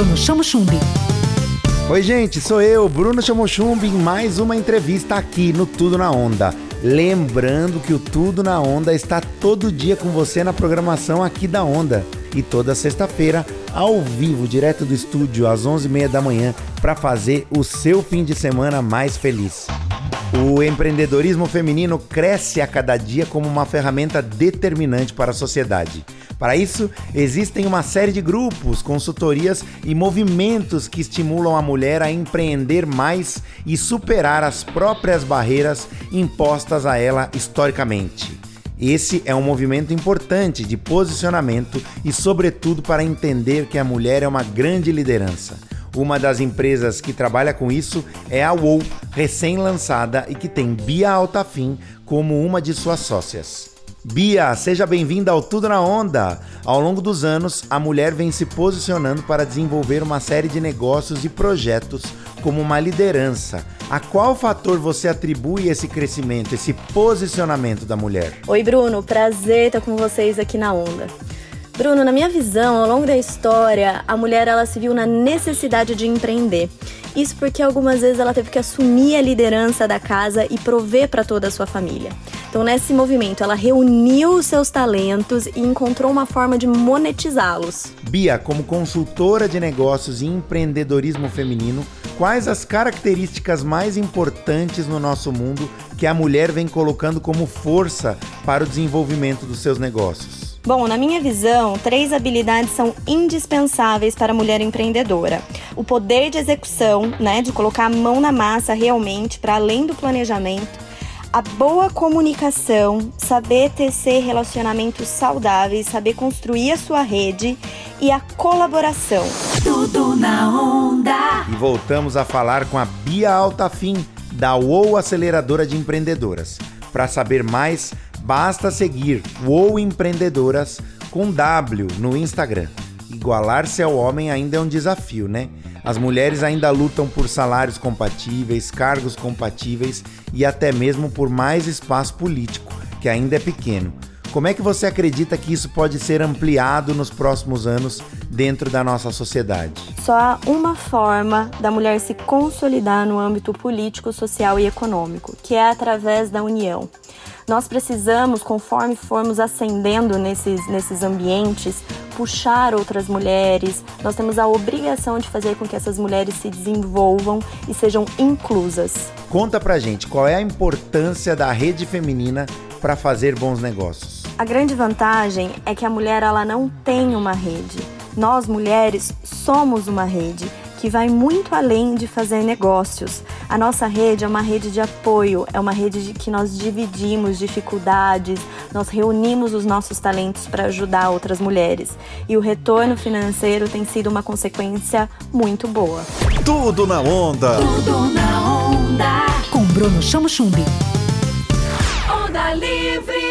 Bruno Chamo Chumbi. Oi, gente, sou eu, Bruno Chamo Chumbi, em mais uma entrevista aqui no Tudo na Onda. Lembrando que o Tudo na Onda está todo dia com você na programação aqui da Onda. E toda sexta-feira, ao vivo, direto do estúdio, às 11h30 da manhã, para fazer o seu fim de semana mais feliz. O empreendedorismo feminino cresce a cada dia como uma ferramenta determinante para a sociedade. Para isso, existem uma série de grupos, consultorias e movimentos que estimulam a mulher a empreender mais e superar as próprias barreiras impostas a ela historicamente. Esse é um movimento importante de posicionamento e, sobretudo, para entender que a mulher é uma grande liderança. Uma das empresas que trabalha com isso é a WOW, recém-lançada e que tem Bia Altafim como uma de suas sócias. Bia, seja bem-vinda ao Tudo na Onda. Ao longo dos anos, a mulher vem se posicionando para desenvolver uma série de negócios e projetos como uma liderança. A qual fator você atribui esse crescimento, esse posicionamento da mulher? Oi, Bruno, prazer estar com vocês aqui na Onda. Bruno, na minha visão, ao longo da história, a mulher ela se viu na necessidade de empreender. Isso porque algumas vezes ela teve que assumir a liderança da casa e prover para toda a sua família. Então, nesse movimento, ela reuniu os seus talentos e encontrou uma forma de monetizá-los. Bia, como consultora de negócios e empreendedorismo feminino, quais as características mais importantes no nosso mundo que a mulher vem colocando como força para o desenvolvimento dos seus negócios? Bom, na minha visão, três habilidades são indispensáveis para a mulher empreendedora: o poder de execução, né, de colocar a mão na massa realmente para além do planejamento a boa comunicação, saber tecer relacionamentos saudáveis, saber construir a sua rede e a colaboração. Tudo na onda. E voltamos a falar com a Bia Altafim, da UOL Aceleradora de Empreendedoras. Para saber mais, basta seguir UOL Empreendedoras com W no Instagram. Igualar-se ao homem ainda é um desafio, né? As mulheres ainda lutam por salários compatíveis, cargos compatíveis e até mesmo por mais espaço político, que ainda é pequeno. Como é que você acredita que isso pode ser ampliado nos próximos anos dentro da nossa sociedade? Só há uma forma da mulher se consolidar no âmbito político, social e econômico, que é através da união. Nós precisamos, conforme formos ascendendo nesses, nesses ambientes, puxar outras mulheres. Nós temos a obrigação de fazer com que essas mulheres se desenvolvam e sejam inclusas. Conta pra gente qual é a importância da rede feminina para fazer bons negócios. A grande vantagem é que a mulher ela não tem uma rede. Nós mulheres somos uma rede que vai muito além de fazer negócios. A nossa rede é uma rede de apoio, é uma rede de que nós dividimos dificuldades, nós reunimos os nossos talentos para ajudar outras mulheres. E o retorno financeiro tem sido uma consequência muito boa. Tudo na onda. Tudo na onda. Com Bruno Chamo Chumbi. Onda Livre.